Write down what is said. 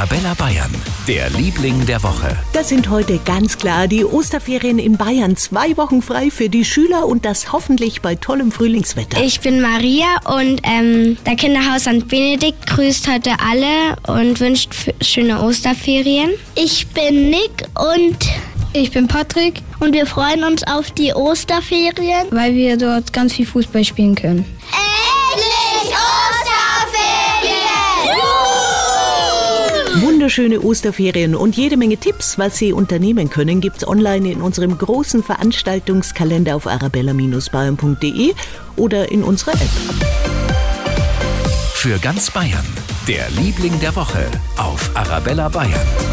Arabella Bayern, der Liebling der Woche. Das sind heute ganz klar die Osterferien in Bayern. Zwei Wochen frei für die Schüler und das hoffentlich bei tollem Frühlingswetter. Ich bin Maria und ähm, der Kinderhaus St. Benedikt grüßt heute alle und wünscht schöne Osterferien. Ich bin Nick und Ich bin Patrick, und wir freuen uns auf die Osterferien. weil wir dort ganz viel Fußball spielen können. Wunderschöne Osterferien und jede Menge Tipps, was Sie unternehmen können, gibt's online in unserem großen Veranstaltungskalender auf arabella-bayern.de oder in unserer App. Für ganz Bayern, der Liebling der Woche auf Arabella Bayern.